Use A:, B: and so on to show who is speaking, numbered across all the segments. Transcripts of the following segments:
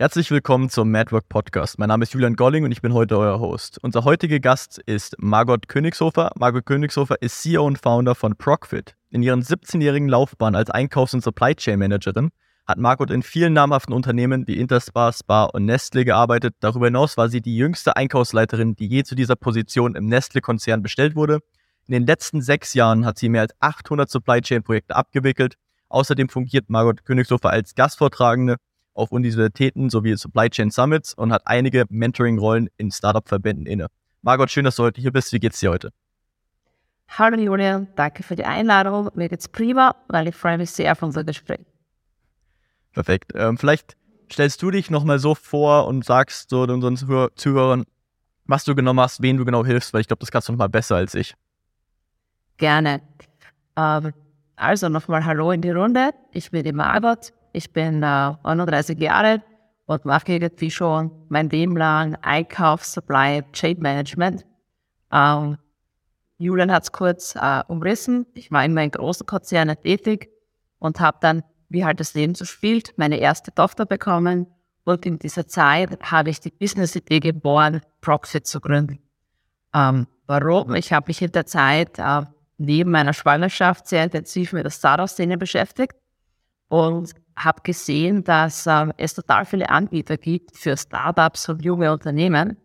A: Herzlich willkommen zum Madwork Podcast. Mein Name ist Julian Golling und ich bin heute euer Host. Unser heutiger Gast ist Margot Königshofer. Margot Königshofer ist CEO und Founder von Procfit. In ihren 17-jährigen Laufbahn als Einkaufs- und Supply Chain Managerin hat Margot in vielen namhaften Unternehmen wie Interspar, Spar und Nestle gearbeitet. Darüber hinaus war sie die jüngste Einkaufsleiterin, die je zu dieser Position im Nestle-Konzern bestellt wurde. In den letzten sechs Jahren hat sie mehr als 800 Supply Chain Projekte abgewickelt. Außerdem fungiert Margot Königshofer als Gastvortragende auf Universitäten sowie Supply Chain Summits und hat einige Mentoring-Rollen in Startup-Verbänden inne. Margot, schön, dass du heute hier bist. Wie geht's dir heute?
B: Hallo Julian, danke für die Einladung. Mir geht's prima, weil ich freue mich sehr auf unser Gespräch.
A: Perfekt. Ähm, vielleicht stellst du dich nochmal so vor und sagst so unseren Zuhörern, was du genau machst, wen du genau hilfst, weil ich glaube, das kannst du nochmal besser als ich.
B: Gerne. Ähm, also nochmal Hallo in die Runde. Ich bin die Margot. Ich bin äh, 31 Jahre und mache irgendwie schon mein Leben lang Einkauf, Supply, Chain Management. Ähm, Julian hat es kurz äh, umrissen. Ich war immer in großen Konzernen tätig und habe dann, wie halt das Leben so spielt, meine erste Tochter bekommen. Und in dieser Zeit habe ich die Business-Idee geboren, Proxit zu gründen. Ähm, warum? Ich habe mich in der Zeit äh, neben meiner Schwangerschaft sehr intensiv mit der Startup-Szene beschäftigt und habe gesehen, dass ähm, es total viele Anbieter gibt für Startups und junge Unternehmen,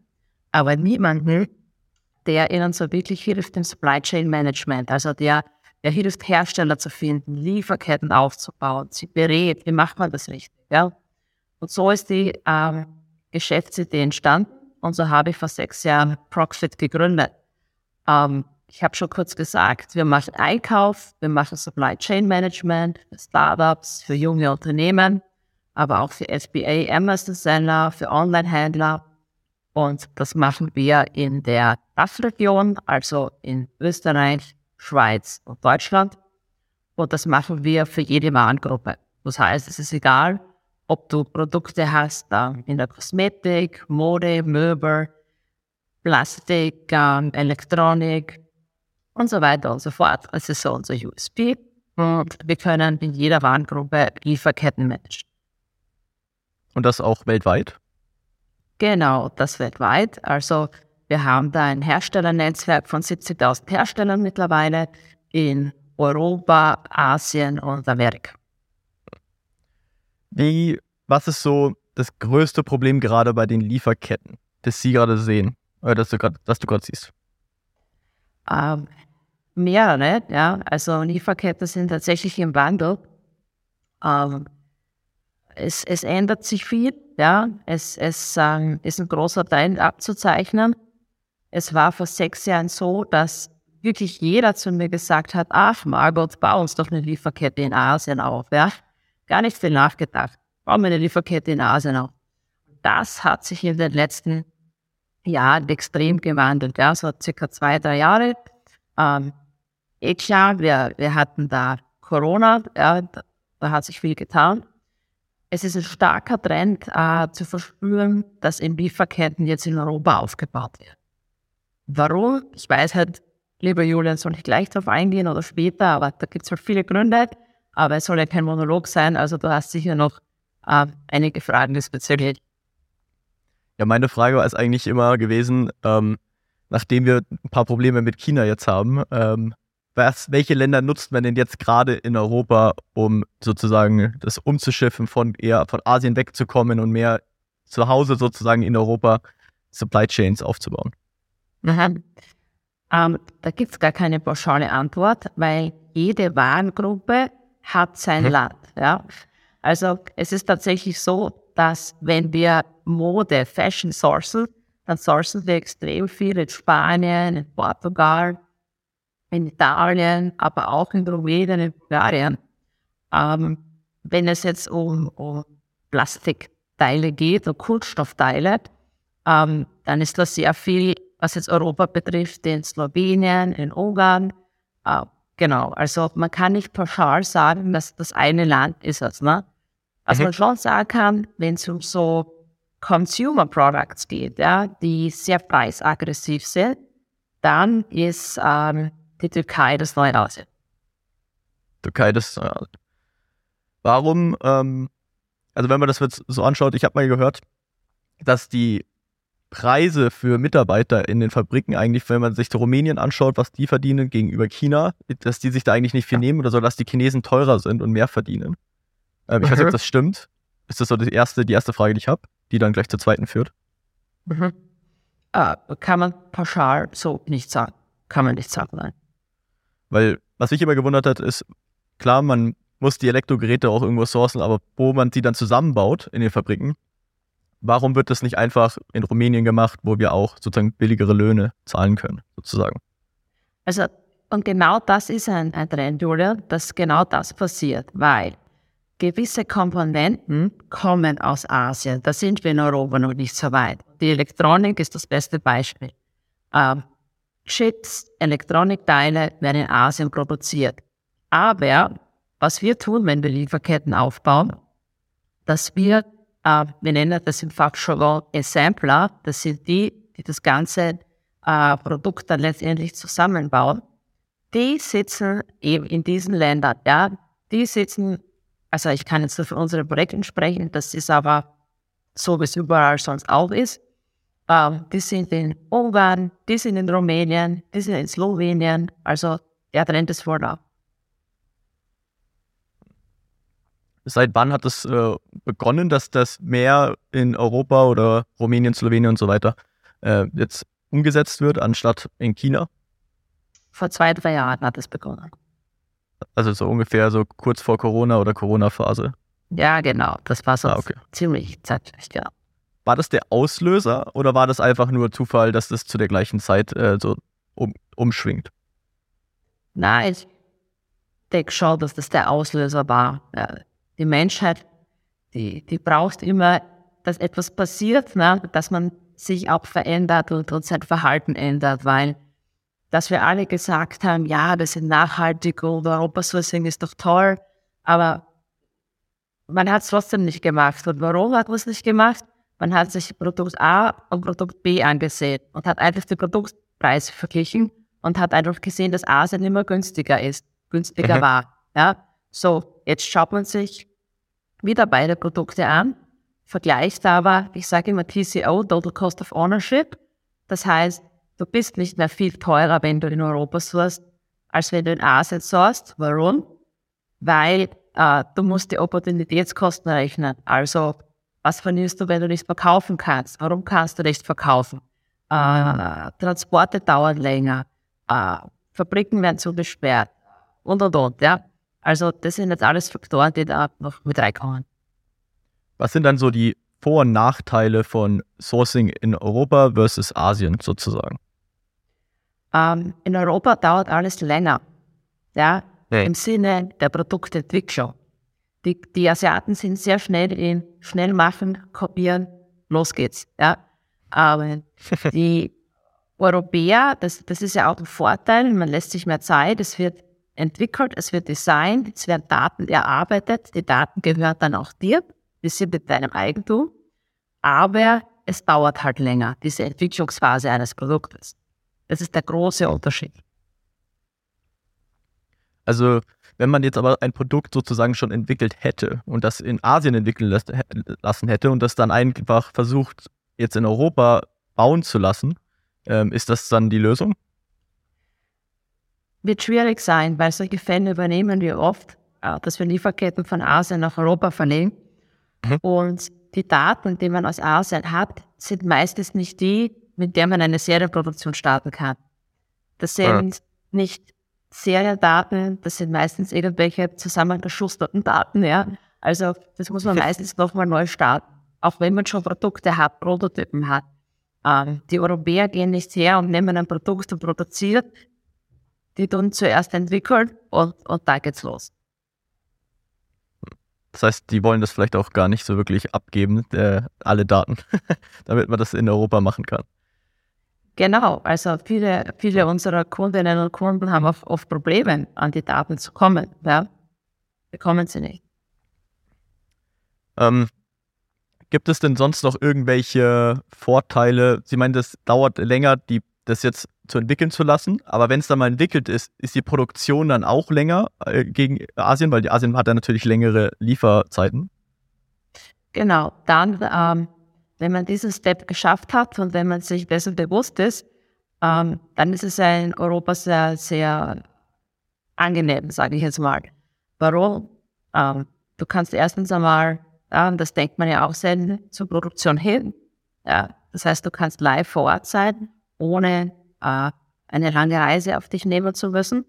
B: aber niemanden, der ihnen so wirklich hilft im Supply Chain Management, also der, der hilft, Hersteller zu finden, Lieferketten aufzubauen, sie berät, wie macht man das richtig. Ja? Und so ist die ähm, Geschäftsidee entstanden und so habe ich vor sechs Jahren Proxfit gegründet. Ähm, ich habe schon kurz gesagt, wir machen Einkauf, wir machen Supply Chain Management für Startups, für junge Unternehmen, aber auch für FBA, Amazon-Seller, für Online-Händler. Und das machen wir in der Dachregion, also in Österreich, Schweiz und Deutschland. Und das machen wir für jede Warengruppe. Das heißt, es ist egal, ob du Produkte hast in der Kosmetik, Mode, Möbel, Plastik, Elektronik, und so weiter und so fort. Das ist so unser USP. Und wir können in jeder Warengruppe Lieferketten managen.
A: Und das auch weltweit?
B: Genau, das weltweit. Also wir haben da ein Herstellernetzwerk von 70.000 Herstellern mittlerweile in Europa, Asien und Amerika.
A: Wie, was ist so das größte Problem gerade bei den Lieferketten, das Sie gerade sehen, oder das du gerade siehst?
B: Ähm, mehrere, ja. Also Lieferketten sind tatsächlich im Wandel. Ähm, es, es ändert sich viel, ja. Es, es ähm, ist ein großer Teil abzuzeichnen. Es war vor sechs Jahren so, dass wirklich jeder zu mir gesagt hat, ach Margot, bau uns doch eine Lieferkette in Asien auf, ja. Gar nicht viel nachgedacht. Bau mir eine Lieferkette in Asien auf. Das hat sich in den letzten Jahren extrem gewandelt, ja, so circa zwei, drei Jahre. Ähm, eh klar, wir, wir hatten da Corona, ja, da, da hat sich viel getan. Es ist ein starker Trend äh, zu verspüren, dass in Lieferketten jetzt in Europa aufgebaut wird. Warum? Ich weiß halt, lieber Julian, soll ich gleich darauf eingehen oder später, aber da gibt es halt viele Gründe. Aber es soll ja kein Monolog sein, also du hast sicher noch äh, einige Fragen diesbezüglich.
A: Ja, meine Frage war es eigentlich immer gewesen, ähm, nachdem wir ein paar Probleme mit China jetzt haben, ähm, was, welche Länder nutzt man denn jetzt gerade in Europa, um sozusagen das umzuschiffen, von eher von Asien wegzukommen und mehr zu Hause sozusagen in Europa Supply Chains aufzubauen?
B: Mhm. Ähm, da gibt es gar keine pauschale Antwort, weil jede Warengruppe hat sein mhm. Land. Ja? Also es ist tatsächlich so, dass wenn wir Mode, Fashion sourcen, dann sourcen wir extrem viel in Spanien, in Portugal, in Italien, aber auch in Rumänien, in Bulgarien. Ähm, wenn es jetzt um, um Plastikteile geht oder Kunststoffteile, ähm, dann ist das sehr viel, was jetzt Europa betrifft, in Slowenien, in Ungarn. Äh, genau, also man kann nicht pauschal sagen, dass das eine Land ist es. Ne? Was mhm. man schon sagen kann, wenn es um so Consumer Products geht, ja, die sehr preisaggressiv sind, dann ist ähm, die Türkei das neue Asien.
A: Türkei das neue Asien. Warum, ähm, also wenn man das jetzt so anschaut, ich habe mal gehört, dass die Preise für Mitarbeiter in den Fabriken eigentlich, wenn man sich Rumänien anschaut, was die verdienen gegenüber China, dass die sich da eigentlich nicht viel nehmen oder so, dass die Chinesen teurer sind und mehr verdienen. Ähm, ich weiß nicht, ob das stimmt. Ist das so die erste, die erste Frage, die ich habe, die dann gleich zur zweiten führt?
B: Mhm. Uh, kann man pauschal so nicht sagen. Kann man nicht sagen, nein.
A: Weil, was mich immer gewundert hat, ist, klar, man muss die Elektrogeräte auch irgendwo sourcen, aber wo man sie dann zusammenbaut in den Fabriken, warum wird das nicht einfach in Rumänien gemacht, wo wir auch sozusagen billigere Löhne zahlen können, sozusagen?
B: Also, und genau das ist ein, ein Trend, Julia, dass genau das passiert, weil gewisse Komponenten kommen aus Asien. Da sind wir in Europa noch nicht so weit. Die Elektronik ist das beste Beispiel. Ähm, Chips, Elektronikteile werden in Asien produziert. Aber was wir tun, wenn wir Lieferketten aufbauen, dass wir äh, wir nennen das im Fachjargon Assembler. Das sind die, die das ganze äh, Produkt dann letztendlich zusammenbauen. Die sitzen eben in diesen Ländern. Ja, die sitzen, also ich kann jetzt nur für unsere Projekte sprechen, das ist aber so, wie es überall sonst auch ist. Ähm, die sind in Ungarn, die sind in Rumänien, die sind in Slowenien. Also der Trend ist da.
A: Seit wann hat es äh, begonnen, dass das mehr in Europa oder Rumänien, Slowenien und so weiter äh, jetzt umgesetzt wird, anstatt in China?
B: Vor zwei, drei Jahren hat es begonnen.
A: Also so ungefähr so kurz vor Corona oder Corona-Phase.
B: Ja, genau. Das war so ah, okay. ziemlich zeitlich, ja.
A: War das der Auslöser oder war das einfach nur Zufall, dass das zu der gleichen Zeit äh, so um, umschwingt?
B: Nein, ich denke schon, dass das der Auslöser war. Ja die Menschheit, die, die braucht immer, dass etwas passiert, ne? dass man sich auch verändert und, und sein Verhalten ändert, weil dass wir alle gesagt haben, ja, das ist nachhaltig und Europasourcing ist doch toll, aber man hat es trotzdem nicht gemacht. Und warum hat man es nicht gemacht? Man hat sich Produkt A und Produkt B angesehen und hat einfach die Produktpreise verglichen und hat einfach gesehen, dass Asien immer günstiger ist, günstiger mhm. war. Ja? So, jetzt schaut man sich wieder beide Produkte an, vergleicht aber, ich sage immer TCO, Total Cost of Ownership. Das heißt, du bist nicht mehr viel teurer, wenn du in Europa sourst, als wenn du in Asien sourst. Warum? Weil äh, du musst die Opportunitätskosten rechnen. Also, was verlierst du, wenn du nicht verkaufen kannst? Warum kannst du nicht verkaufen? Äh, Transporte dauern länger, äh, Fabriken werden zugesperrt und und und, ja. Also das sind jetzt alles Faktoren, die da noch mit reinkommen.
A: Was sind dann so die Vor- und Nachteile von Sourcing in Europa versus Asien sozusagen?
B: Ähm, in Europa dauert alles länger. Ja, hey. im Sinne der Produktentwicklung. Die, die Asiaten sind sehr schnell in schnell machen, kopieren, los geht's. Ja, aber die Europäer, das, das ist ja auch ein Vorteil, man lässt sich mehr Zeit, es wird entwickelt, es wird designt, es werden Daten erarbeitet, die Daten gehören dann auch dir, die sind mit deinem Eigentum, aber es dauert halt länger, diese Entwicklungsphase eines Produktes. Das ist der große Unterschied.
A: Also, wenn man jetzt aber ein Produkt sozusagen schon entwickelt hätte und das in Asien entwickeln lassen hätte und das dann einfach versucht, jetzt in Europa bauen zu lassen, ähm, ist das dann die Lösung?
B: wird schwierig sein, weil solche Fälle übernehmen wir oft, äh, dass wir Lieferketten von Asien nach Europa verlegen. Mhm. Und die Daten, die man aus Asien hat, sind meistens nicht die, mit der man eine Serienproduktion starten kann. Das sind ja. nicht Seriendaten, das sind meistens irgendwelche zusammengeschusterten Daten, ja. Also das muss man meistens nochmal neu starten, auch wenn man schon Produkte hat, Prototypen hat. Ähm, die Europäer gehen nicht her und nehmen ein Produkt und produzieren, die dann zuerst entwickelt und, und da geht's los.
A: Das heißt, die wollen das vielleicht auch gar nicht so wirklich abgeben, äh, alle Daten, damit man das in Europa machen kann.
B: Genau, also viele, viele unserer Kundinnen und Kunden haben oft, oft Probleme, an die Daten zu kommen. Ja? Bekommen sie nicht.
A: Ähm, gibt es denn sonst noch irgendwelche Vorteile? Sie meinen, das dauert länger, die, das jetzt zu entwickeln zu lassen. Aber wenn es dann mal entwickelt ist, ist die Produktion dann auch länger äh, gegen Asien, weil die Asien hat ja natürlich längere Lieferzeiten.
B: Genau, dann, ähm, wenn man diesen Step geschafft hat und wenn man sich dessen bewusst ist, ähm, dann ist es in Europa sehr, sehr angenehm, sage ich jetzt mal. Warum? Ähm, du kannst erstens einmal, ja, das denkt man ja auch selten, zur Produktion hin. Ja, das heißt, du kannst live vor Ort sein, ohne äh, eine lange Reise auf dich nehmen zu müssen.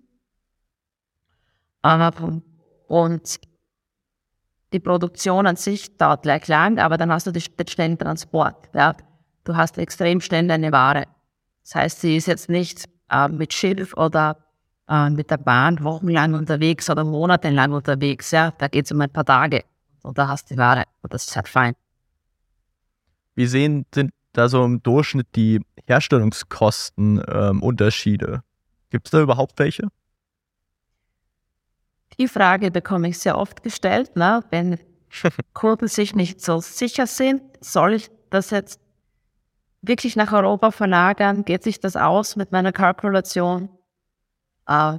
B: Ähm, und die Produktion an sich dauert gleich lang, aber dann hast du den schnellen Transport. Ja. Du hast extrem schnell deine Ware. Das heißt, sie ist jetzt nicht äh, mit Schiff oder äh, mit der Bahn wochenlang unterwegs oder monatelang unterwegs. Ja. Da geht es um ein paar Tage und da hast du die Ware und das ist halt fein.
A: Wie sehen sind da so im Durchschnitt die Herstellungskostenunterschiede? Ähm, Gibt es da überhaupt welche?
B: Die Frage bekomme ich sehr oft gestellt, ne? wenn Kunden sich nicht so sicher sind, soll ich das jetzt wirklich nach Europa verlagern? Geht sich das aus mit meiner Kalkulation? Äh,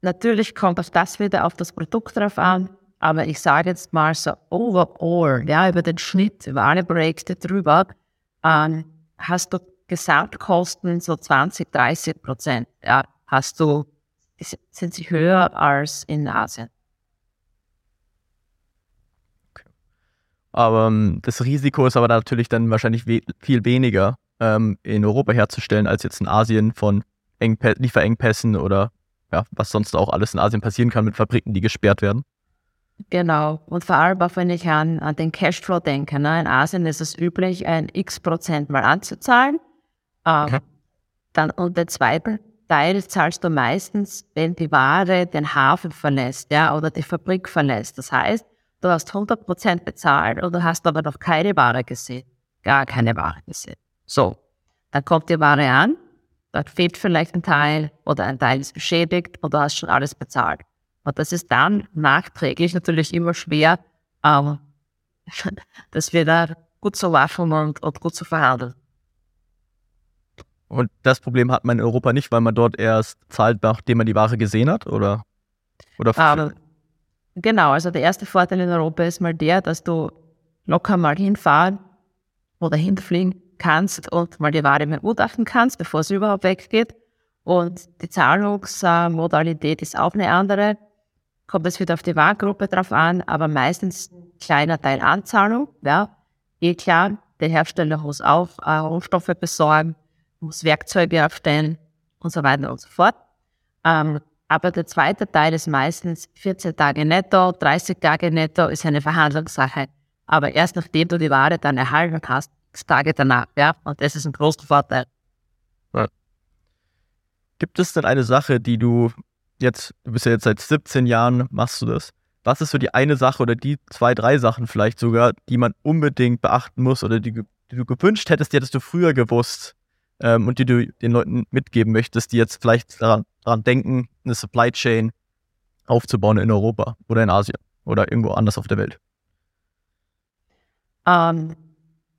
B: natürlich kommt auch das wieder auf das Produkt drauf an, aber ich sage jetzt mal so overall, ja, über den Schnitt, über alle Projekte drüber, äh, hast du Gesamtkosten so 20, 30 Prozent. Ja, hast du sind sie höher als in Asien.
A: Aber ähm, das Risiko ist aber natürlich dann wahrscheinlich viel weniger ähm, in Europa herzustellen als jetzt in Asien von Engpä Lieferengpässen oder ja, was sonst auch alles in Asien passieren kann mit Fabriken, die gesperrt werden.
B: Genau. Und vor allem auch, wenn ich an, an den Cashflow denke. Ne? In Asien ist es üblich, ein X Prozent mal anzuzahlen. Ähm, okay. dann, und der zweite Teil zahlst du meistens, wenn die Ware den Hafen verlässt, ja, oder die Fabrik verlässt. Das heißt, du hast 100% bezahlt und du hast aber noch keine Ware gesehen. Gar keine Ware gesehen. So. Dann kommt die Ware an, dann fehlt vielleicht ein Teil oder ein Teil ist beschädigt und du hast schon alles bezahlt. Und das ist dann nachträglich natürlich immer schwer, ähm, das wieder gut zu waschen und, und gut zu verhandeln.
A: Und das Problem hat man in Europa nicht, weil man dort erst zahlt, nachdem man die Ware gesehen hat, oder? oder
B: um, genau, also der erste Vorteil in Europa ist mal der, dass du locker mal hinfahren oder hinfliegen kannst und mal die Ware begutachten kannst, bevor sie überhaupt weggeht. Und die Zahlungsmodalität ist auch eine andere. Kommt es wieder auf die Warengruppe drauf an, aber meistens kleiner Teil Anzahlung. Ja, eh klar, der Hersteller muss auch äh, Rohstoffe besorgen muss Werkzeuge aufstellen und so weiter und so fort. Ähm, aber der zweite Teil ist meistens 14 Tage netto, 30 Tage netto ist eine Verhandlungssache. Aber erst nachdem du die Ware dann erhalten hast, Tage danach, ja. Und das ist ein großer Vorteil. Ja.
A: Gibt es denn eine Sache, die du jetzt, du bist ja jetzt seit 17 Jahren, machst du das. Was ist so die eine Sache oder die zwei, drei Sachen vielleicht sogar, die man unbedingt beachten muss oder die, die du gewünscht hättest, die hättest du früher gewusst, ähm, und die du den Leuten mitgeben möchtest, die jetzt vielleicht daran, daran denken, eine Supply Chain aufzubauen in Europa oder in Asien oder irgendwo anders auf der Welt?
B: Um, ähm,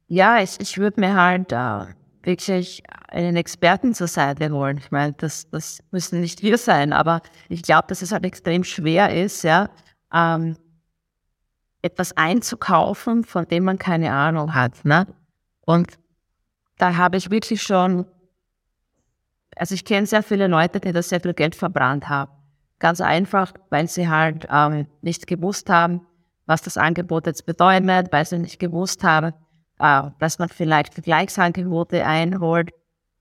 B: ja, ich, ich würde mir halt uh, wirklich einen Experten zur Seite holen. Ich meine, das, das müssen nicht wir sein, aber ich glaube, dass es halt extrem schwer ist, ja, ähm, etwas einzukaufen, von dem man keine Ahnung hat. Ne? Und da habe ich wirklich schon, also ich kenne sehr viele Leute, die das sehr viel Geld verbrannt haben. Ganz einfach, weil sie halt ähm, nicht gewusst haben, was das Angebot jetzt bedeutet, weil sie nicht gewusst haben, äh, dass man vielleicht Vergleichsangebote einholt,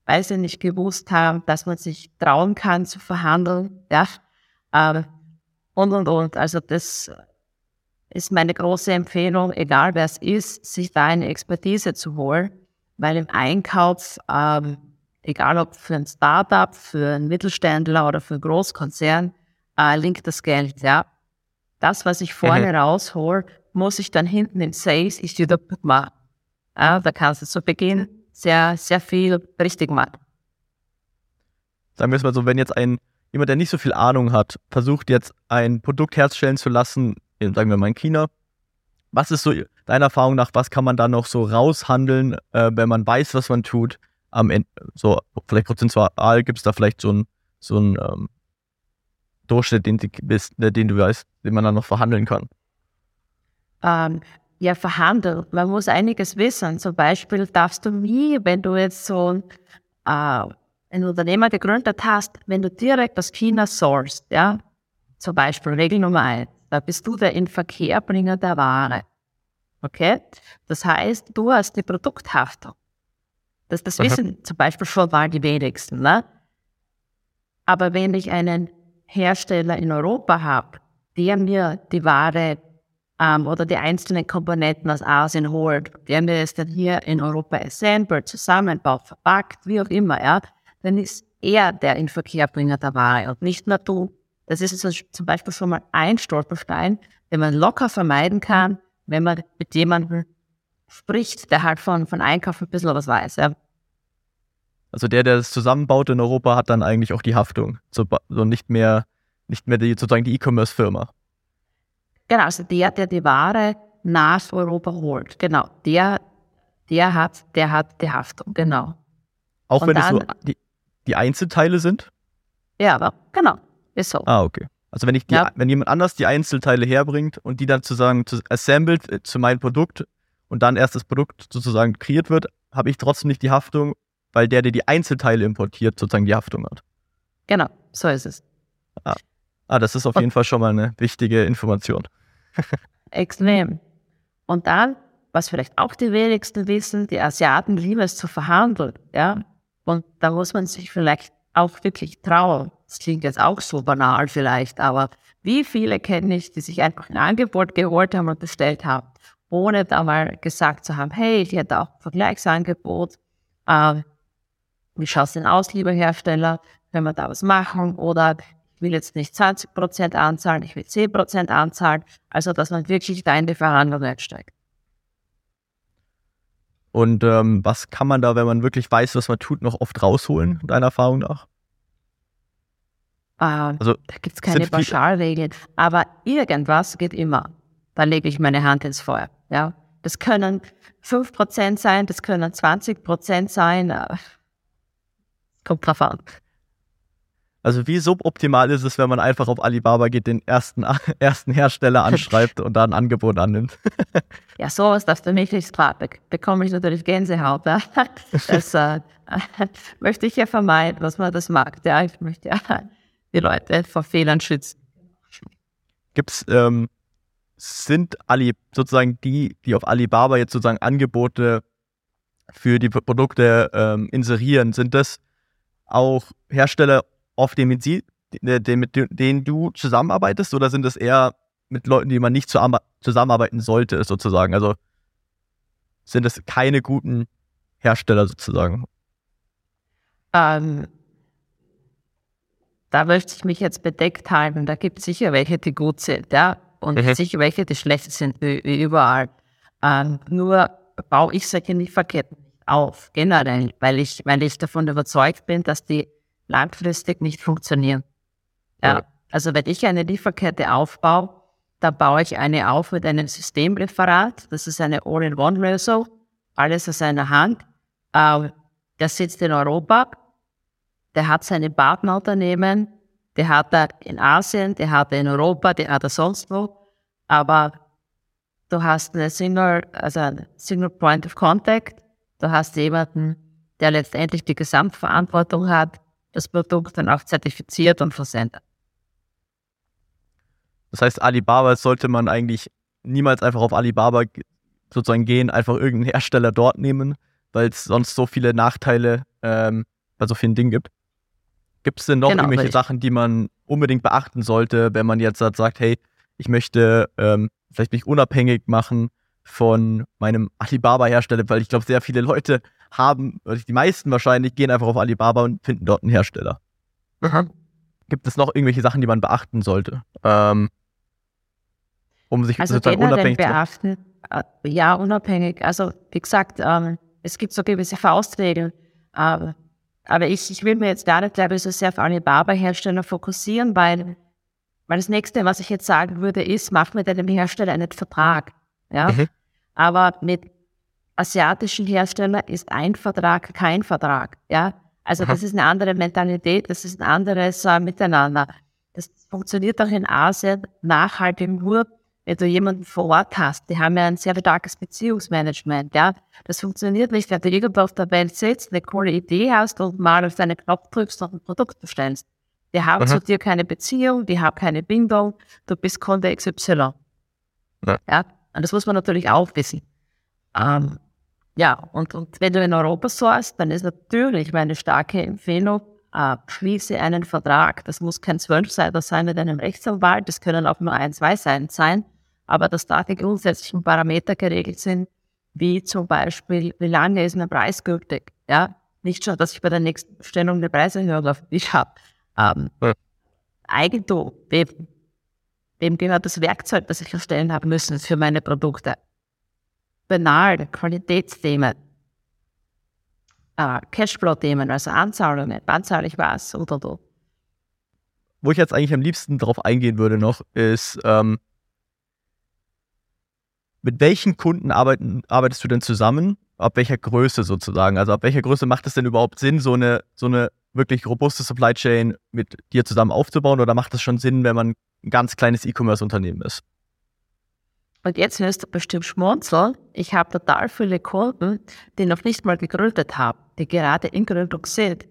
B: weil sie nicht gewusst haben, dass man sich trauen kann zu verhandeln, ja, äh, und, und, und. Also das ist meine große Empfehlung, egal wer es ist, sich da eine Expertise zu holen weil im Einkauf, ähm, egal ob für ein Startup, für einen Mittelständler oder für einen Großkonzern, äh, linkt das Geld. Ja, das, was ich vorne mhm. raushol, muss ich dann hinten im Sales ich wieder machen. Ja, da kannst du zu Beginn sehr, sehr viel richtig machen.
A: Sagen wir es mal so, wenn jetzt ein jemand, der nicht so viel Ahnung hat, versucht jetzt ein Produkt herzustellen zu lassen, in, sagen wir mal in China, was ist so deiner Erfahrung nach, was kann man da noch so raushandeln, äh, wenn man weiß, was man tut? Am Ende, so vielleicht prozentual gibt es da vielleicht so einen so ähm, Durchschnitt, den, den, du weißt, den man dann noch verhandeln kann?
B: Ähm, ja, verhandeln. Man muss einiges wissen. Zum Beispiel darfst du nie, wenn du jetzt so äh, ein Unternehmer gegründet hast, wenn du direkt aus China sourcest, ja, zum Beispiel Regel Nummer eins, da bist du der Inverkehrbringer der Ware. Okay? Das heißt, du hast die Produkthaftung. Das, das wissen zum Beispiel schon mal die wenigsten. Ne? Aber wenn ich einen Hersteller in Europa habe, der mir die Ware ähm, oder die einzelnen Komponenten aus Asien holt, der mir es dann hier in Europa assembled, zusammenbaut, verpackt, wie auch immer, ja, dann ist er der Inverkehrbringer der Ware und nicht nur du. Das ist also zum Beispiel schon mal ein Stolperstein, den man locker vermeiden kann, wenn man mit jemandem spricht, der halt von, von Einkauf ein bisschen was weiß. Ja.
A: Also der, der das zusammenbaut in Europa, hat dann eigentlich auch die Haftung. So, so nicht mehr, nicht mehr die, sozusagen die E-Commerce-Firma.
B: Genau, also der, der die Ware nach Europa holt. Genau, der, der hat, der hat die Haftung, genau.
A: Auch Und wenn dann, es so die, die Einzelteile sind?
B: Ja, aber genau, ist so.
A: Ah, okay. Also wenn ich die, ja. wenn jemand anders die Einzelteile herbringt und die dann sozusagen zu, assembled äh, zu meinem Produkt und dann erst das Produkt sozusagen kreiert wird, habe ich trotzdem nicht die Haftung, weil der, der die Einzelteile importiert, sozusagen die Haftung hat.
B: Genau, so ist es.
A: Ah, ah das ist auf jeden Fall schon mal eine wichtige Information.
B: Extrem. Und dann, was vielleicht auch die wenigsten wissen, die Asiaten lieben es zu verhandeln, ja. Und da muss man sich vielleicht auch wirklich trauen. Das klingt jetzt auch so banal vielleicht, aber wie viele kenne ich, die sich einfach ein Angebot geholt haben und bestellt haben, ohne da mal gesagt zu haben, hey, ich hätte auch ein Vergleichsangebot. Äh, wie schaut es denn aus, lieber Hersteller? Können wir da was machen? Oder ich will jetzt nicht 20 Prozent anzahlen, ich will 10 Prozent anzahlen. Also, dass man wirklich da in die Verhandlung einsteigt.
A: Und ähm, was kann man da, wenn man wirklich weiß, was man tut, noch oft rausholen, deiner Erfahrung nach?
B: Ähm, also, da gibt es keine Pauschalregeln. Aber irgendwas geht immer. Da lege ich meine Hand ins Feuer. Ja? Das können 5% sein, das können 20% sein. Äh, kommt drauf an.
A: Also wie suboptimal ist es, wenn man einfach auf Alibaba geht, den ersten, ersten Hersteller anschreibt und da ein Angebot annimmt?
B: ja, sowas, das für mich nicht fragen. bekomme ich natürlich Gänsehaut. Ja? Das äh, möchte ich ja vermeiden, dass man das mag. Ja, ich möchte ja die Leute vor Fehlern schützen.
A: Gibt's, ähm, sind Ali sozusagen die, die auf Alibaba jetzt sozusagen Angebote für die Produkte ähm, inserieren, sind das auch Hersteller auf dem Sie, den, mit denen du zusammenarbeitest oder sind es eher mit Leuten, die man nicht zusammenarbeiten sollte, sozusagen? Also sind es keine guten Hersteller sozusagen?
B: Ähm, da möchte ich mich jetzt bedeckt halten. Da gibt es sicher welche, die gut sind, ja. Und mhm. sicher welche, die schlecht sind, wie, wie überall. Ähm, nur baue ich solche Lieferketten auf, generell, weil ich, weil ich davon überzeugt bin, dass die langfristig nicht funktionieren. Ja. Also wenn ich eine Lieferkette aufbaue, dann baue ich eine auf mit einem Systemreferat. Das ist eine All-in-One-Lösung. Alles aus einer Hand. Ähm, der sitzt in Europa. Der hat seine Partnerunternehmen. Der hat er in Asien, der hat er in Europa, der hat er sonst wo. Aber du hast eine Single, also eine Single Point of Contact. Du hast jemanden, der letztendlich die Gesamtverantwortung hat das Produkt dann auch zertifiziert und versendet.
A: Das heißt, Alibaba sollte man eigentlich niemals einfach auf Alibaba sozusagen gehen, einfach irgendeinen Hersteller dort nehmen, weil es sonst so viele Nachteile ähm, bei so vielen Dingen gibt. Gibt es denn noch genau, irgendwelche Sachen, die man unbedingt beachten sollte, wenn man jetzt sagt, hey, ich möchte ähm, vielleicht mich unabhängig machen von meinem Alibaba-Hersteller, weil ich glaube, sehr viele Leute haben, die meisten wahrscheinlich, gehen einfach auf Alibaba und finden dort einen Hersteller. Mhm. Gibt es noch irgendwelche Sachen, die man beachten sollte? Ähm, um sich
B: also sozusagen unabhängig beachten, zu äh, Ja, unabhängig. Also wie gesagt, ähm, es gibt so gewisse Faustregeln. Ähm, aber ich, ich will mir jetzt gar nicht, glaube ich, so sehr auf Alibaba-Hersteller fokussieren, weil, weil das nächste, was ich jetzt sagen würde, ist, mach mit deinem Hersteller einen Vertrag. Ja? Mhm. Aber mit asiatischen Hersteller ist ein Vertrag kein Vertrag. Ja, also Aha. das ist eine andere Mentalität, das ist ein anderes äh, Miteinander. Das funktioniert auch in Asien nachhaltig nur, wenn du jemanden vor Ort hast, die haben ja ein sehr starkes Beziehungsmanagement, ja. Das funktioniert nicht, wenn du irgendwo auf der Welt sitzt, eine coole Idee hast und mal auf deinen Knopf drückst und ein Produkt bestellst. Die haben mhm. zu dir keine Beziehung, die haben keine Bindung, du bist Kunde XY. Ja. ja. Und das muss man natürlich auch wissen. Ähm, ja, und, und wenn du in Europa sourst, dann ist natürlich meine starke Empfehlung, äh, schließe einen Vertrag. Das muss kein Zwölfseiter sein mit einem Rechtsanwalt, das können auch nur ein, zwei Seiten sein aber dass da die grundsätzlichen Parameter geregelt sind, wie zum Beispiel, wie lange ist mein Preis gültig? Ja, nicht schon, dass ich bei der nächsten Bestellung eine Preiserhöhung auf dich habe. Ähm, ja. Eigentum, wem, wem gehört das Werkzeug, das ich erstellen habe müssen für meine Produkte? Banal, Qualitätsthemen, äh, Cashflow-Themen, also Anzahlungen, wann zahle ich was oder oder.
A: Wo ich jetzt eigentlich am liebsten drauf eingehen würde noch, ist, ähm, mit welchen Kunden arbeiten, arbeitest du denn zusammen? Ab welcher Größe sozusagen? Also ab welcher Größe macht es denn überhaupt Sinn, so eine, so eine wirklich robuste Supply Chain mit dir zusammen aufzubauen? Oder macht es schon Sinn, wenn man ein ganz kleines E-Commerce-Unternehmen ist?
B: Und jetzt wirst du bestimmt schmunzeln. Ich habe total viele Kunden, die noch nicht mal gegründet haben, die gerade in Gründung sind.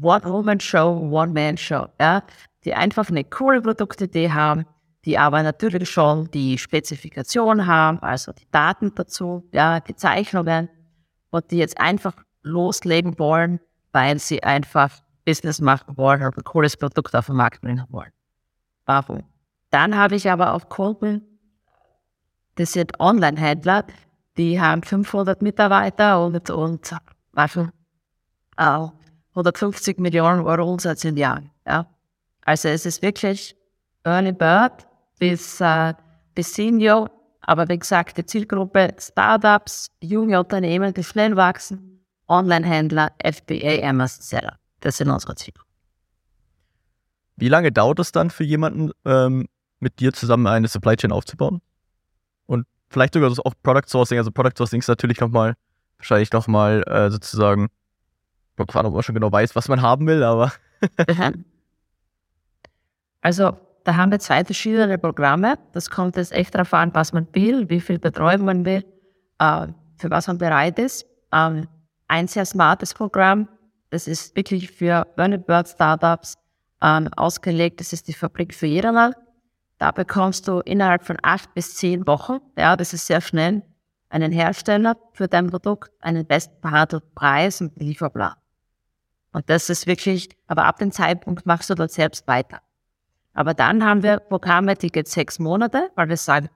B: One-Woman-Show, One-Man-Show, ja, die einfach eine coole Produktidee haben, die aber natürlich schon die Spezifikation haben, also die Daten dazu, ja, die Zeichnungen und die jetzt einfach loslegen wollen, weil sie einfach Business machen wollen oder ein cooles Produkt auf den Markt bringen wollen. Warum? Dann habe ich aber auch Kunden, das sind Online-Händler, die haben 500 Mitarbeiter und, und machen äh, 150 Millionen Euro Umsatz im Jahr. Ja. Also es ist wirklich Early Bird bis, äh, bis Senior. Aber wie gesagt, die Zielgruppe Startups, junge Unternehmen, die schnell wachsen, Online-Händler, FBA, Amazon Seller. Das sind unsere Zielgruppen.
A: Wie lange dauert es dann für jemanden, ähm, mit dir zusammen eine Supply Chain aufzubauen? Vielleicht sogar auch Product Sourcing. Also Product Sourcing ist natürlich nochmal, wahrscheinlich nochmal äh, sozusagen, ich glaube, ob man schon genau weiß, was man haben will, aber.
B: also da haben wir zwei verschiedene Programme. Das kommt jetzt echt darauf an, was man will, wie viel Betreuung man will, äh, für was man bereit ist. Ähm, ein sehr smartes Programm, das ist wirklich für Early Bird Startups ähm, ausgelegt. Das ist die Fabrik für jedermann. Da bekommst du innerhalb von acht bis zehn Wochen, ja, das ist sehr schnell, einen Hersteller für dein Produkt, einen bestbehandelten Preis und Lieferplan. Und das ist wirklich, aber ab dem Zeitpunkt machst du dort selbst weiter. Aber dann haben wir Programme, die geht sechs Monate, weil wir sagen,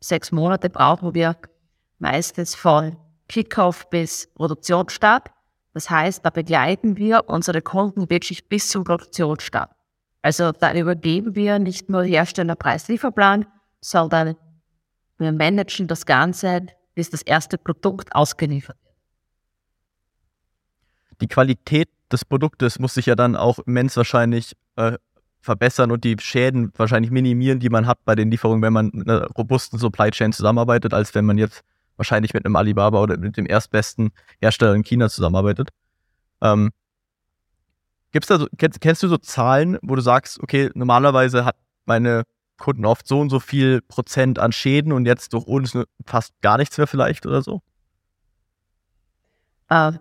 B: sechs Monate brauchen wir meistens von Kickoff bis Produktionsstart. Das heißt, da begleiten wir unsere Kunden wirklich bis zum Produktionsstart. Also da übergeben wir nicht nur Hersteller Preislieferplan, sondern wir managen das Ganze, bis das erste Produkt ausgeliefert wird.
A: Die Qualität des Produktes muss sich ja dann auch immens wahrscheinlich äh, verbessern und die Schäden wahrscheinlich minimieren, die man hat bei den Lieferungen, wenn man mit einer robusten Supply Chain zusammenarbeitet, als wenn man jetzt wahrscheinlich mit einem Alibaba oder mit dem erstbesten Hersteller in China zusammenarbeitet. Ähm, gibt's da so, kennst, kennst du so Zahlen, wo du sagst, okay, normalerweise hat meine Kunden oft so und so viel Prozent an Schäden und jetzt durch uns fast gar nichts mehr vielleicht oder so?
B: Uh,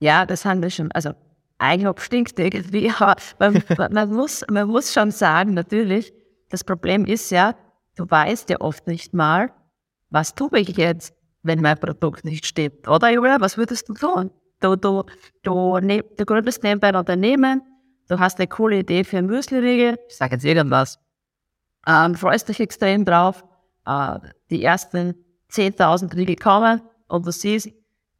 B: ja, das haben wir schon. Also Eigenlob stinkt irgendwie, man, man, muss, man muss schon sagen, natürlich, das Problem ist ja, du weißt ja oft nicht mal, was tue ich jetzt, wenn mein Produkt nicht stimmt. Oder Julia, was würdest du tun? Du, du, du, ne, du gründest nebenbei ein Unternehmen, du hast eine coole Idee für Müsli-Riegel, ich sage jetzt irgendwas, ähm, freust dich extrem drauf, äh, die ersten 10.000 Riegel kommen und du siehst,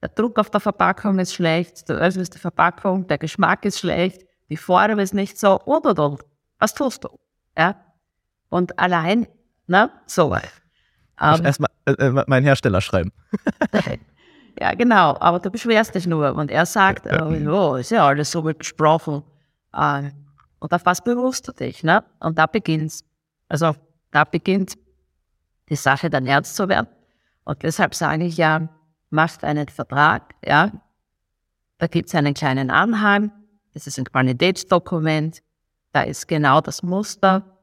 B: der Druck auf der Verpackung ist schlecht, du öffnest die Verpackung, der Geschmack ist schlecht, die Form ist nicht so und und und. Was tust du? Ja? Und allein, ne, so.
A: Ähm, Erstmal äh, äh, meinen Hersteller schreiben.
B: Ja, genau, aber du beschwerst dich nur und er sagt, oh, ist ja alles so gut besprochen. Äh, und auf was berufst du dich? Ne? Und da beginnt's. Also da beginnt die Sache dann ernst zu werden. Und deshalb sage ich ja, machst einen Vertrag, ja, da gibt es einen kleinen Anhang, das ist ein Qualitätsdokument, da ist genau das Muster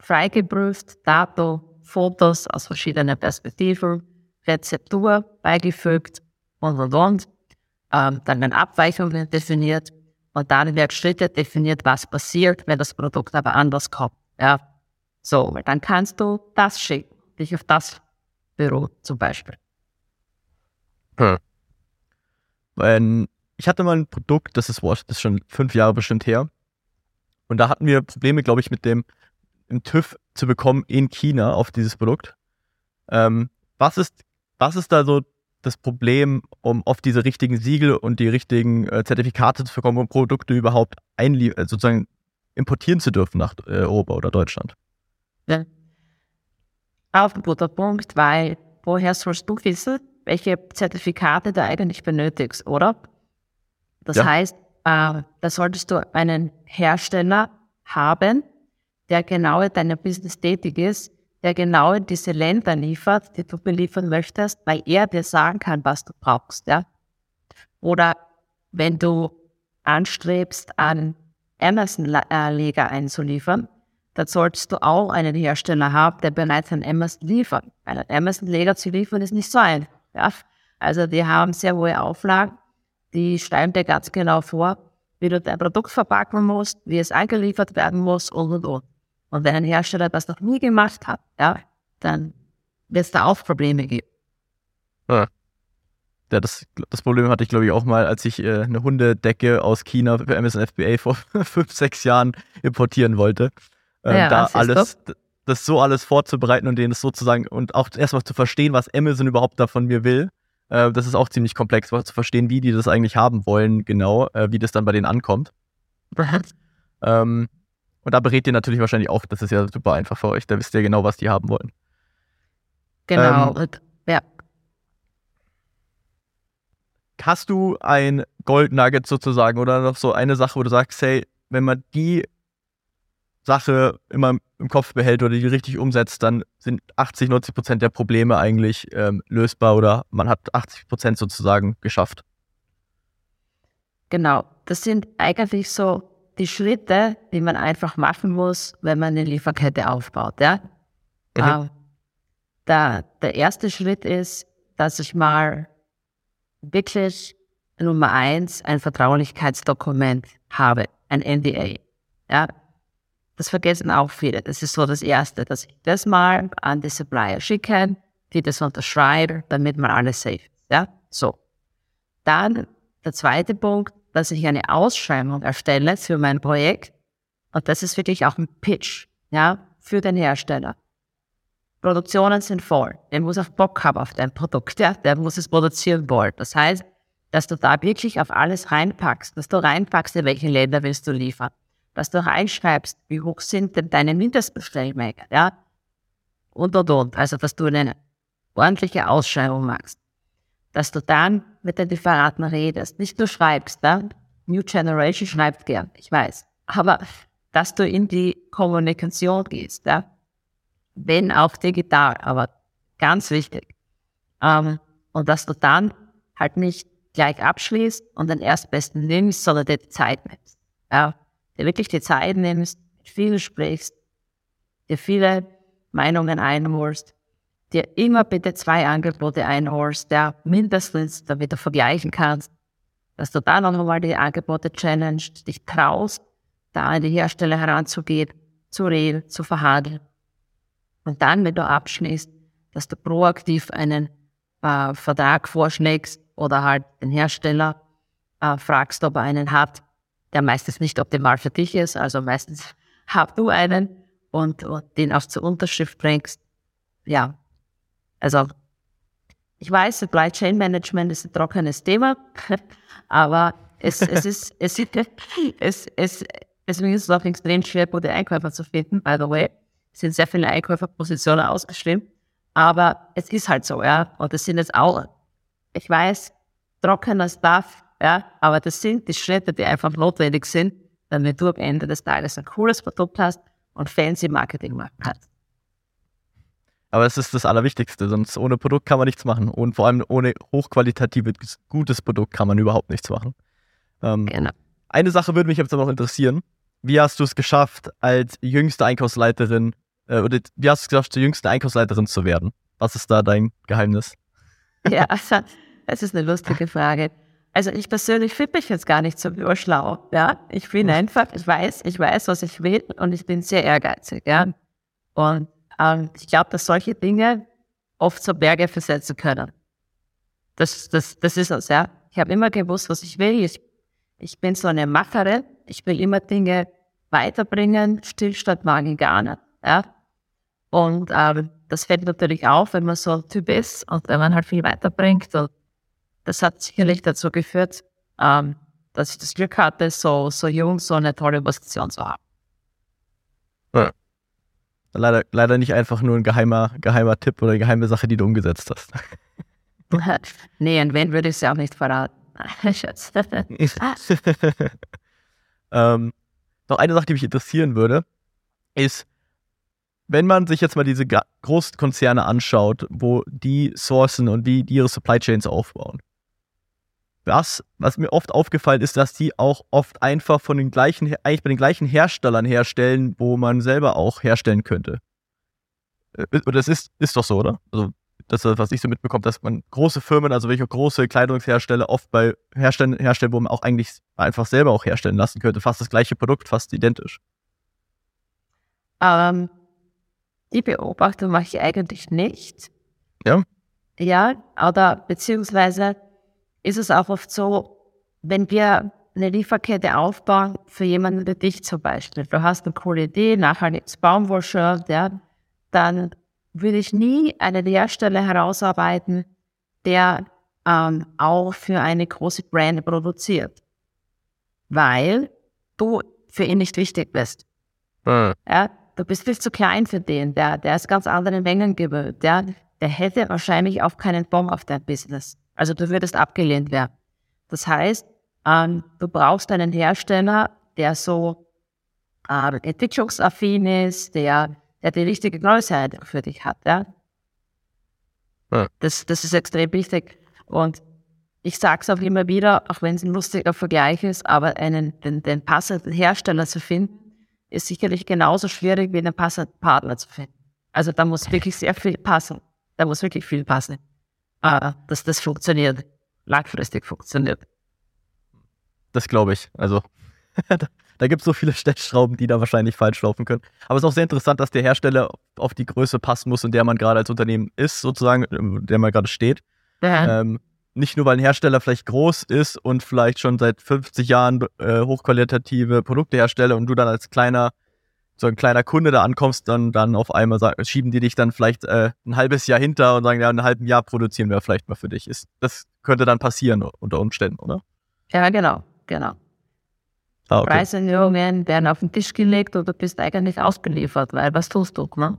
B: freigeprüft, Datum, Fotos aus verschiedenen Perspektiven, Rezeptur beigefügt und und und. Ähm, dann werden Abweichungen definiert und dann wird Schritte definiert, was passiert, wenn das Produkt aber anders kommt. Ja, so, weil dann kannst du das schicken, dich auf das Büro zum Beispiel.
A: Hm. Wenn, ich hatte mal ein Produkt, das ist, das ist schon fünf Jahre bestimmt her. Und da hatten wir Probleme, glaube ich, mit dem im TÜV zu bekommen in China auf dieses Produkt. Ähm, was ist, was ist da so das Problem, um auf diese richtigen Siegel und die richtigen äh, Zertifikate zu bekommen, um Produkte überhaupt einlie äh, sozusagen importieren zu dürfen nach äh, Europa oder Deutschland?
B: Ja. Auch ein guter Punkt, weil woher sollst du wissen, welche Zertifikate du eigentlich benötigst, oder? Das ja. heißt, äh, da solltest du einen Hersteller haben, der genau in deinem Business tätig ist, der genau in diese Länder liefert, die du beliefern möchtest, weil er dir sagen kann, was du brauchst. Ja? Oder wenn du anstrebst, an Amazon-Leger einzuliefern, dann solltest du auch einen Hersteller haben, der bereits an Amazon liefert. Einen Amazon-Leger zu liefern ist nicht so einfach. Ja? Also die haben sehr hohe Auflagen, die schreiben dir ganz genau vor, wie du dein Produkt verpacken musst, wie es eingeliefert werden muss und und und. Und wenn ein Hersteller das noch nie gemacht hat, ja, dann wird es da auch Probleme geben.
A: Ja. Ja, das, das Problem hatte ich, glaube ich, auch mal, als ich äh, eine Hundedecke aus China für Amazon FBA vor fünf, sechs Jahren importieren wollte. Ähm, ja, da alles, das so alles vorzubereiten und denen es sozusagen und auch erstmal zu verstehen, was Amazon überhaupt da von mir will. Äh, das ist auch ziemlich komplex, zu verstehen, wie die das eigentlich haben wollen, genau, äh, wie das dann bei denen ankommt. ähm, und da berät ihr natürlich wahrscheinlich auch, das ist ja super einfach für euch, da wisst ihr genau, was die haben wollen.
B: Genau, ähm, ja.
A: Hast du ein Gold Nugget sozusagen oder noch so eine Sache, wo du sagst, hey, wenn man die Sache immer im Kopf behält oder die richtig umsetzt, dann sind 80, 90 Prozent der Probleme eigentlich ähm, lösbar oder man hat 80 Prozent sozusagen geschafft.
B: Genau, das sind eigentlich so die Schritte, die man einfach machen muss, wenn man eine Lieferkette aufbaut. Ja? Mhm. Ähm, der, der erste Schritt ist, dass ich mal wirklich Nummer eins ein Vertraulichkeitsdokument habe, ein NDA. Ja? Das vergessen auch viele. Das ist so das Erste, dass ich das mal an die Supplier schicke, die das unterschreiben, damit man alles safe ist. Ja? So. Dann der zweite Punkt, dass ich eine Ausschreibung erstelle für mein Projekt. Und das ist wirklich auch ein Pitch, ja, für den Hersteller. Produktionen sind voll. Der muss auch Bock haben auf dein Produkt, ja. Der muss es produzieren wollen. Das heißt, dass du da wirklich auf alles reinpackst, dass du reinpackst, in welche Länder willst du liefern, dass du reinschreibst, wie hoch sind denn deine Mindestbestellmengen, ja. Und, und, und. Also, dass du eine ordentliche Ausschreibung machst dass du dann mit den Lieferanten redest, nicht nur schreibst, ne? New Generation schreibt gern, ich weiß, aber dass du in die Kommunikation gehst, ja? wenn auch digital, aber ganz wichtig. Ähm, und dass du dann halt nicht gleich abschließt und den Erstbesten nimmst, sondern dir die Zeit nimmst. Ja? Dir wirklich die Zeit nimmst, mit vielen sprichst, dir viele Meinungen einholst dir immer bitte zwei Angebote einholst, der mindestens, damit du vergleichen kannst, dass du da noch einmal die Angebote challenged, dich traust, da an die Hersteller heranzugehen, zu reden, zu verhandeln. Und dann, wenn du abschließt, dass du proaktiv einen äh, Vertrag vorschlägst oder halt den Hersteller äh, fragst, ob er einen hat, der meistens nicht optimal für dich ist, also meistens hab du einen und, und den auch zur Unterschrift bringst. Ja, also ich weiß, Supply Chain Management ist ein trockenes Thema, aber es, es ist, es, es, es, deswegen ist es auch extrem schwer, gute Einkäufer zu finden, by the way. Es sind sehr viele Einkäuferpositionen ausgeschrieben, aber es ist halt so, ja. Und das sind jetzt auch, ich weiß, trockener Stuff, ja, aber das sind die Schritte, die einfach notwendig sind, damit du am Ende des Tages ein cooles Produkt hast und fancy Marketing machen kannst.
A: Aber es ist das Allerwichtigste, sonst ohne Produkt kann man nichts machen. Und vor allem ohne hochqualitatives, gutes Produkt kann man überhaupt nichts machen. Ähm, genau. Eine Sache würde mich jetzt noch interessieren. Wie hast du es geschafft, als jüngste Einkaufsleiterin äh, oder wie hast du es geschafft, zur jüngsten Einkaufsleiterin zu werden? Was ist da dein Geheimnis?
B: Ja, also, das ist eine lustige Frage. Also ich persönlich finde mich jetzt gar nicht so überschlau. Ja, ich bin einfach, ich weiß, ich weiß, was ich will und ich bin sehr ehrgeizig. Ja, und ähm, ich glaube, dass solche Dinge oft so Berge versetzen können. Das, das, das ist es, ja. Ich habe immer gewusst, was ich will. Ich, ich bin so eine Macherin. Ich will immer Dinge weiterbringen. Stillstand mag ich gar nicht. Ja. Und ähm, das fällt natürlich auf, wenn man so ein Typ ist und wenn man halt viel weiterbringt. Und das hat sicherlich dazu geführt, ähm, dass ich das Glück hatte, so, so jung so eine tolle Position zu haben.
A: Ja. Leider, leider nicht einfach nur ein geheimer, geheimer Tipp oder eine geheime Sache, die du umgesetzt hast.
B: nee, und wenn würde ich es ja auch nicht verraten. Schatz.
A: ähm, noch eine Sache, die mich interessieren würde, ist, wenn man sich jetzt mal diese großen Konzerne anschaut, wo die sourcen und wie die ihre Supply Chains aufbauen. Was, was mir oft aufgefallen ist, dass die auch oft einfach von den gleichen, eigentlich bei den gleichen Herstellern herstellen, wo man selber auch herstellen könnte. Äh, oder das ist, ist doch so, oder? Also, das ist, was ich so mitbekomme, dass man große Firmen, also welche große Kleidungshersteller oft bei Herstellen herstellen, wo man auch eigentlich einfach selber auch herstellen lassen könnte. Fast das gleiche Produkt, fast identisch.
B: Ähm, die Beobachtung mache ich eigentlich nicht.
A: Ja.
B: Ja, oder beziehungsweise ist es auch oft so, wenn wir eine Lieferkette aufbauen, für jemanden wie dich zum Beispiel, du hast eine coole Idee, nachher das Baumwollshirt, ja, dann würde ich nie einen Hersteller herausarbeiten, der ähm, auch für eine große Brand produziert. Weil du für ihn nicht wichtig bist. Hm. Ja, du bist viel zu klein für den, der, der ist ganz andere Mengen gewöhnt, der, der hätte wahrscheinlich auch keinen Bomb auf dein Business. Also du würdest abgelehnt werden. Das heißt, ähm, du brauchst einen Hersteller, der so äh, entwicklungsaffin ist, der, der die richtige Größe für dich hat. Ja? ja. Das, das ist extrem wichtig. Und ich sage es auch immer wieder, auch wenn es ein lustiger Vergleich ist, aber einen, den, den passenden Hersteller zu finden, ist sicherlich genauso schwierig wie einen passenden Partner zu finden. Also da muss wirklich sehr viel passen. Da muss wirklich viel passen, äh, dass das funktioniert, langfristig funktioniert.
A: Das glaube ich. Also da gibt es so viele Stellschrauben, die da wahrscheinlich falsch laufen können. Aber es ist auch sehr interessant, dass der Hersteller auf die Größe passen muss, in der man gerade als Unternehmen ist, sozusagen, in der man gerade steht. Ja. Ähm, nicht nur, weil ein Hersteller vielleicht groß ist und vielleicht schon seit 50 Jahren äh, hochqualitative Produkte herstelle und du dann als kleiner, so ein kleiner Kunde da ankommst, dann, dann auf einmal sagen, schieben die dich dann vielleicht äh, ein halbes Jahr hinter und sagen, ja, in einem halben Jahr produzieren wir vielleicht mal für dich. Ist, das könnte dann passieren unter Umständen, oder?
B: Ja, genau, genau. Ah, okay. Preiserhöhungen werden auf den Tisch gelegt oder bist eigentlich ausgeliefert, weil was tust du, ne?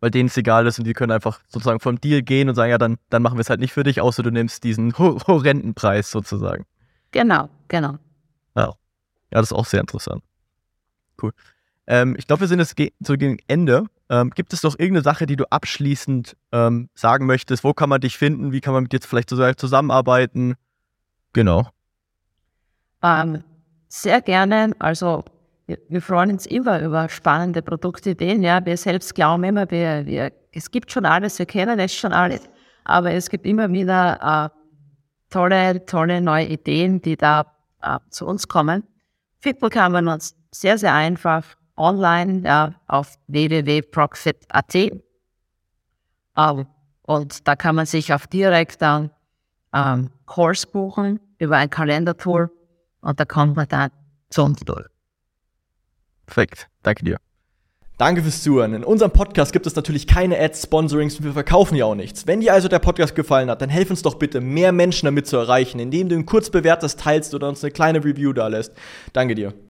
A: weil denen es egal ist und die können einfach sozusagen vom Deal gehen und sagen, ja, dann, dann machen wir es halt nicht für dich, außer du nimmst diesen horrenden Preis sozusagen.
B: Genau, genau.
A: Ja, ja das ist auch sehr interessant. Cool. Ähm, ich glaube, wir sind jetzt ge so gegen Ende. Ähm, gibt es noch irgendeine Sache, die du abschließend ähm, sagen möchtest? Wo kann man dich finden? Wie kann man mit dir vielleicht zusammenarbeiten? Genau.
B: Ähm, sehr gerne. Also wir, wir freuen uns immer über spannende Produktideen. Ja, wir selbst glauben immer, wir, wir, es gibt schon alles, wir kennen es schon alles, aber es gibt immer wieder äh, tolle, tolle neue Ideen, die da äh, zu uns kommen. Finden kann man uns sehr, sehr einfach online ja, auf www.procfit.at. Ähm, und da kann man sich auch direkt dann ähm, Kurs buchen über ein Kalendertool und da kommt man dann zu uns durch.
A: Perfekt. Danke dir. Danke fürs Zuhören. In unserem Podcast gibt es natürlich keine Ads, Sponsorings und wir verkaufen ja auch nichts. Wenn dir also der Podcast gefallen hat, dann helf uns doch bitte, mehr Menschen damit zu erreichen, indem du ihn kurz bewertest, teilst oder uns eine kleine Review da lässt. Danke dir.